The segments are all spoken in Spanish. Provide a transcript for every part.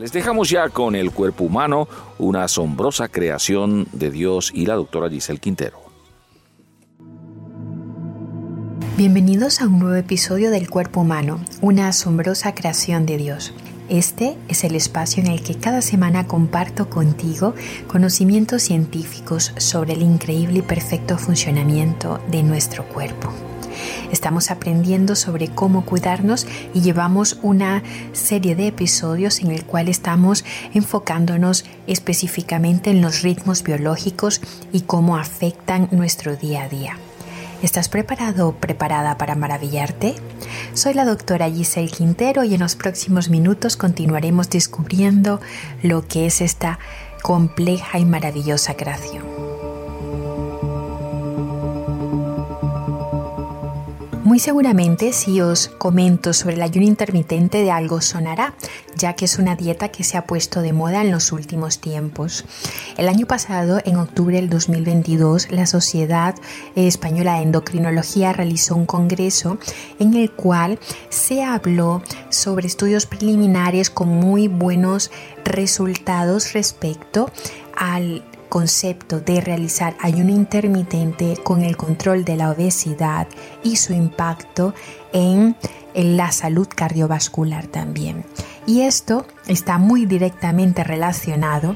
Les dejamos ya con el cuerpo humano, una asombrosa creación de Dios y la doctora Giselle Quintero. Bienvenidos a un nuevo episodio del cuerpo humano, una asombrosa creación de Dios. Este es el espacio en el que cada semana comparto contigo conocimientos científicos sobre el increíble y perfecto funcionamiento de nuestro cuerpo. Estamos aprendiendo sobre cómo cuidarnos y llevamos una serie de episodios en el cual estamos enfocándonos específicamente en los ritmos biológicos y cómo afectan nuestro día a día. ¿Estás preparado o preparada para maravillarte? Soy la doctora Giselle Quintero y en los próximos minutos continuaremos descubriendo lo que es esta compleja y maravillosa creación. Muy seguramente si os comento sobre el ayuno intermitente de algo sonará, ya que es una dieta que se ha puesto de moda en los últimos tiempos. El año pasado, en octubre del 2022, la Sociedad Española de Endocrinología realizó un congreso en el cual se habló sobre estudios preliminares con muy buenos resultados respecto al concepto de realizar ayuno intermitente con el control de la obesidad y su impacto en, la salud cardiovascular también. Y esto está muy directamente relacionado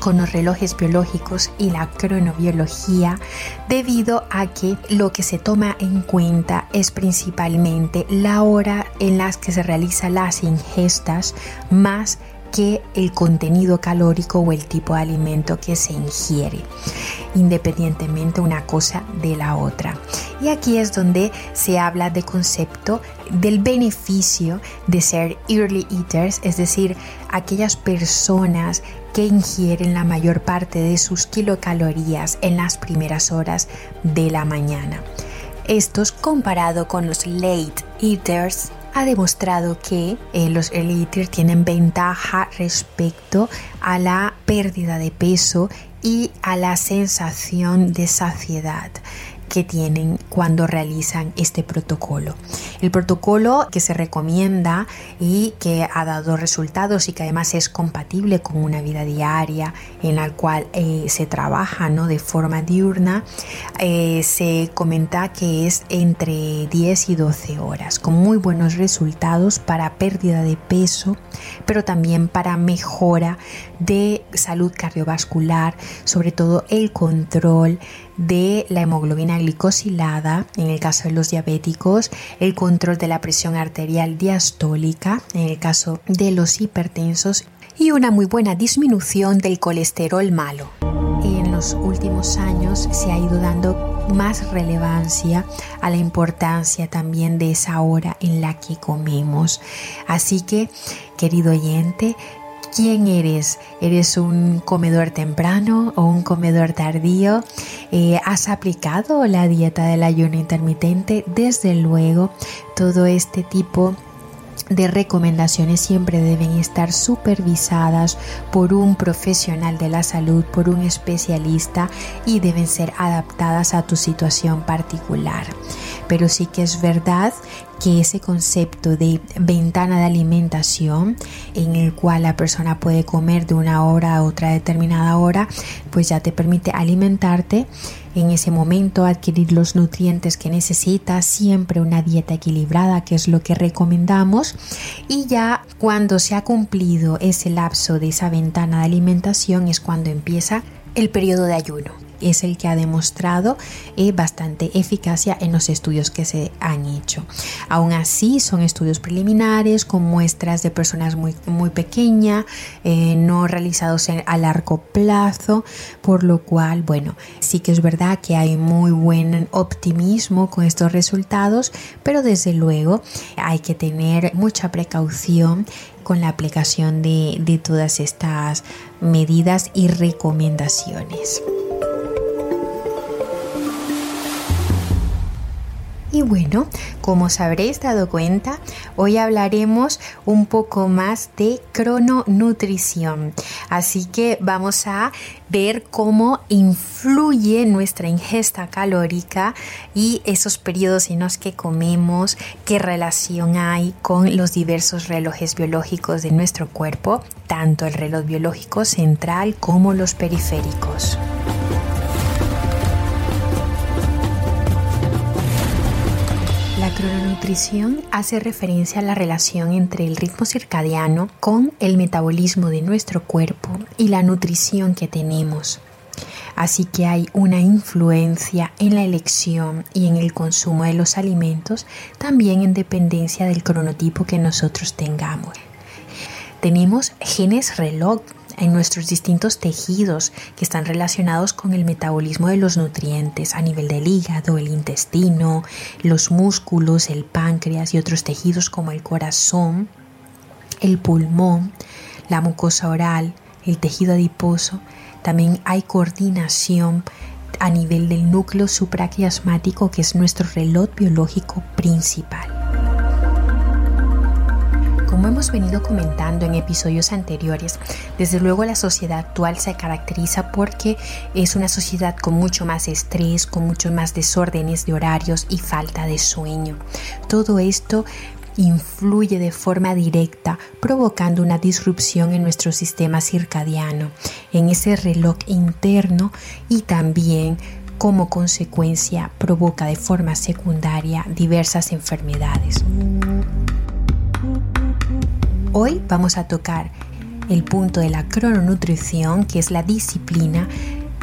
con los relojes biológicos y la cronobiología debido a que lo que se toma en cuenta es principalmente la hora en las que se realizan las ingestas más que el contenido calórico o el tipo de alimento que se ingiere, independientemente una cosa de la otra. Y aquí es donde se habla de concepto del beneficio de ser early eaters, es decir, aquellas personas que ingieren la mayor parte de sus kilocalorías en las primeras horas de la mañana. Estos comparado con los late eaters ha demostrado que eh, los early tienen ventaja respecto a la pérdida de peso y a la sensación de saciedad que tienen cuando realizan este protocolo. El protocolo que se recomienda y que ha dado resultados y que además es compatible con una vida diaria en la cual eh, se trabaja ¿no? de forma diurna, eh, se comenta que es entre 10 y 12 horas, con muy buenos resultados para pérdida de peso, pero también para mejora de salud cardiovascular, sobre todo el control de la hemoglobina glicosilada, en el caso de los diabéticos, el control de la presión arterial diastólica, en el caso de los hipertensos, y una muy buena disminución del colesterol malo. En los últimos años se ha ido dando más relevancia a la importancia también de esa hora en la que comemos. Así que, querido oyente, quién eres. ¿Eres un comedor temprano o un comedor tardío? Eh, ¿Has aplicado la dieta del ayuno intermitente? Desde luego, todo este tipo de recomendaciones siempre deben estar supervisadas por un profesional de la salud, por un especialista y deben ser adaptadas a tu situación particular. Pero sí que es verdad que ese concepto de ventana de alimentación en el cual la persona puede comer de una hora a otra determinada hora, pues ya te permite alimentarte en ese momento, adquirir los nutrientes que necesitas, siempre una dieta equilibrada, que es lo que recomendamos, y ya cuando se ha cumplido ese lapso de esa ventana de alimentación es cuando empieza el periodo de ayuno es el que ha demostrado eh, bastante eficacia en los estudios que se han hecho. Aún así, son estudios preliminares con muestras de personas muy, muy pequeñas, eh, no realizados a largo plazo, por lo cual, bueno, sí que es verdad que hay muy buen optimismo con estos resultados, pero desde luego hay que tener mucha precaución con la aplicación de todas estas medidas y recomendaciones. Y bueno, como os habréis dado cuenta, hoy hablaremos un poco más de crononutrición. Así que vamos a ver cómo influye nuestra ingesta calórica y esos periodos en los que comemos, qué relación hay con los diversos relojes biológicos de nuestro cuerpo, tanto el reloj biológico central como los periféricos. Crononutrición hace referencia a la relación entre el ritmo circadiano con el metabolismo de nuestro cuerpo y la nutrición que tenemos. Así que hay una influencia en la elección y en el consumo de los alimentos, también en dependencia del cronotipo que nosotros tengamos. Tenemos genes reloj en nuestros distintos tejidos que están relacionados con el metabolismo de los nutrientes a nivel del hígado, el intestino, los músculos, el páncreas y otros tejidos como el corazón, el pulmón, la mucosa oral, el tejido adiposo. También hay coordinación a nivel del núcleo supraquiasmático que es nuestro reloj biológico principal. Como hemos venido comentando en episodios anteriores, desde luego la sociedad actual se caracteriza porque es una sociedad con mucho más estrés, con muchos más desórdenes de horarios y falta de sueño. Todo esto influye de forma directa, provocando una disrupción en nuestro sistema circadiano, en ese reloj interno y también como consecuencia provoca de forma secundaria diversas enfermedades. Hoy vamos a tocar el punto de la crononutrición, que es la disciplina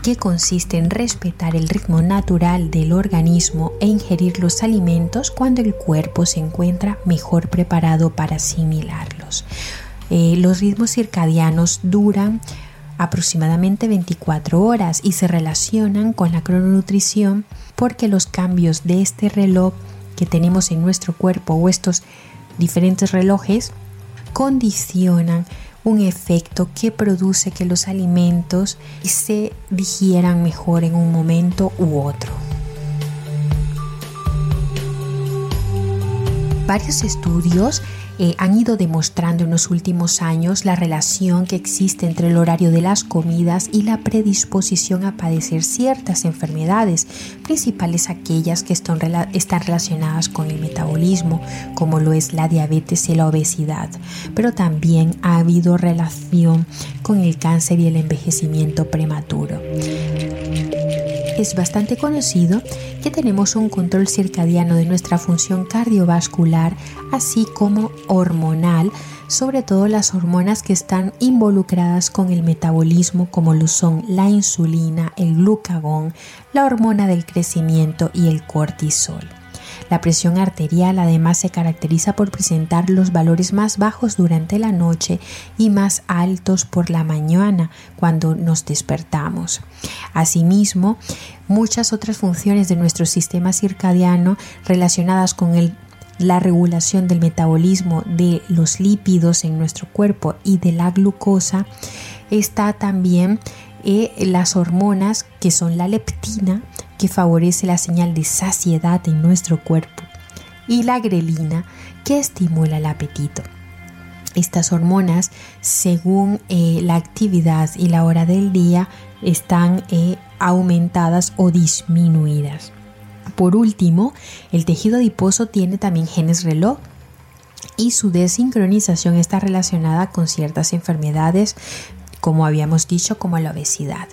que consiste en respetar el ritmo natural del organismo e ingerir los alimentos cuando el cuerpo se encuentra mejor preparado para asimilarlos. Eh, los ritmos circadianos duran aproximadamente 24 horas y se relacionan con la crononutrición porque los cambios de este reloj que tenemos en nuestro cuerpo o estos diferentes relojes condicionan un efecto que produce que los alimentos se digieran mejor en un momento u otro. Varios estudios eh, han ido demostrando en los últimos años la relación que existe entre el horario de las comidas y la predisposición a padecer ciertas enfermedades, principales aquellas que están, están relacionadas con el metabolismo, como lo es la diabetes y la obesidad, pero también ha habido relación con el cáncer y el envejecimiento prematuro es bastante conocido que tenemos un control circadiano de nuestra función cardiovascular, así como hormonal, sobre todo las hormonas que están involucradas con el metabolismo, como lo son la insulina, el glucagón, la hormona del crecimiento y el cortisol. La presión arterial además se caracteriza por presentar los valores más bajos durante la noche y más altos por la mañana cuando nos despertamos. Asimismo, muchas otras funciones de nuestro sistema circadiano relacionadas con la regulación del metabolismo de los lípidos en nuestro cuerpo y de la glucosa está también eh, las hormonas que son la leptina que favorece la señal de saciedad en nuestro cuerpo y la grelina que estimula el apetito. Estas hormonas, según eh, la actividad y la hora del día, están eh, aumentadas o disminuidas. Por último, el tejido adiposo tiene también genes reloj y su desincronización está relacionada con ciertas enfermedades, como habíamos dicho, como la obesidad.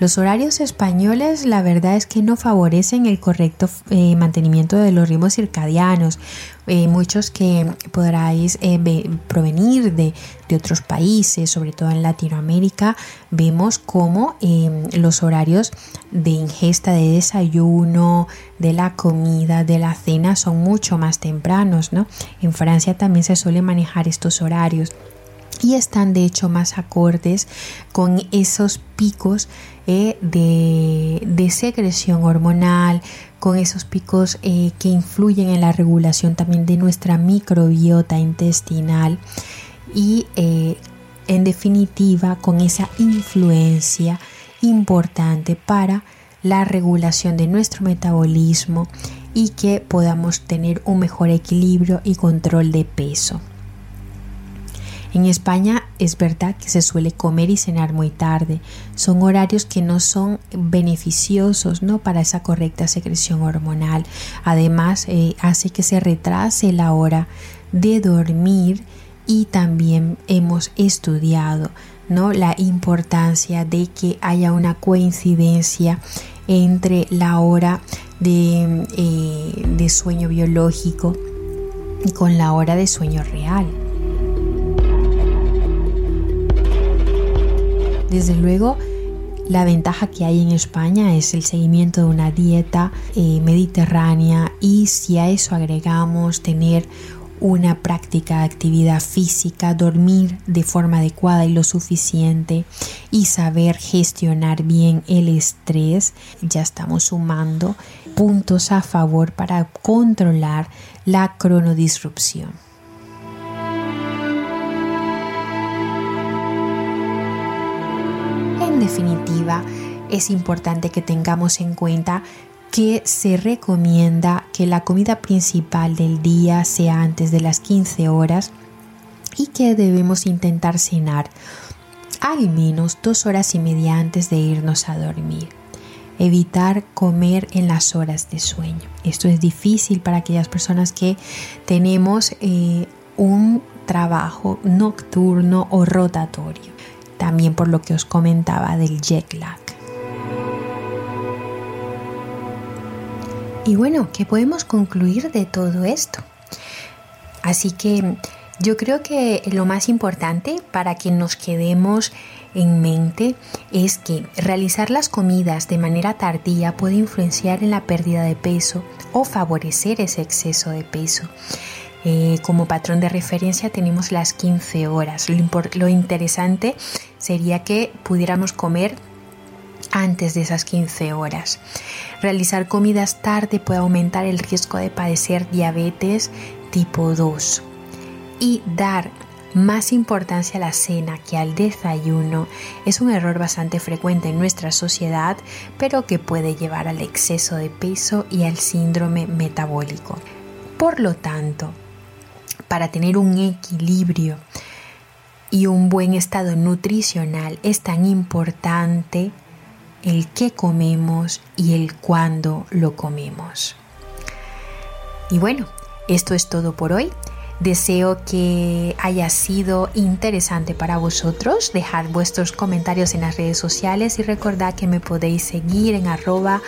Los horarios españoles la verdad es que no favorecen el correcto eh, mantenimiento de los ritmos circadianos. Eh, muchos que podráis eh, provenir de, de, otros países, sobre todo en Latinoamérica, vemos cómo em, los horarios de ingesta de desayuno, de la comida, de la cena son mucho más tempranos. ¿no? En Francia también se suele manejar estos horarios y están de hecho más acordes con esos picos eh, de, secreción hormonal, con esos picos eh, que influyen en la regulación también de nuestra microbiota intestinal y eh, en definitiva con esa influencia importante para la regulación de nuestro metabolismo y que podamos tener un mejor equilibrio y control de peso. En España es verdad que se suele comer y cenar muy tarde. Son horarios que no son beneficiosos ¿no? para esa correcta secreción hormonal. Además, eh, hace que se retrase la hora de dormir y también hemos estudiado ¿no? la importancia de que haya una coincidencia entre la hora de, eh, de sueño biológico y con la hora de sueño real. Desde luego, la ventaja que hay en España es el seguimiento de una dieta eh, mediterránea y si a eso agregamos tener una práctica de actividad física, dormir de forma adecuada y lo suficiente y saber gestionar bien el estrés, ya estamos sumando puntos a favor para controlar la cronodisrupción. Definitiva, es importante que tengamos en cuenta que se recomienda que la comida principal del día sea antes de las 15 horas y que debemos intentar cenar al menos dos horas y media antes de irnos a dormir. Evitar comer en las horas de sueño. Esto es difícil para aquellas personas que tenemos eh, un trabajo nocturno o rotatorio. También por lo que os comentaba del jet lag. Y bueno, ¿qué podemos concluir de todo esto? Así que yo creo que lo más importante para que nos quedemos en mente es que realizar las comidas de manera tardía puede influenciar en la pérdida de peso o favorecer ese exceso de peso. Eh, como patrón de referencia tenemos las 15 horas. Lo, lo interesante sería que pudiéramos comer antes de esas 15 horas. Realizar comidas tarde puede aumentar el riesgo de padecer diabetes tipo 2 y dar más importancia a la cena que al desayuno es un error bastante frecuente en nuestra sociedad, pero que puede llevar al exceso de peso y al síndrome metabólico. Por lo tanto, para tener un equilibrio y un buen estado nutricional es tan importante el qué comemos y el cuándo lo comemos. Y bueno, esto es todo por hoy. Deseo que haya sido interesante para vosotros. Dejar vuestros comentarios en las redes sociales y recordad que me podéis seguir en arroba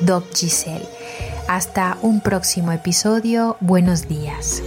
docgiselle. Hasta un próximo episodio. Buenos días.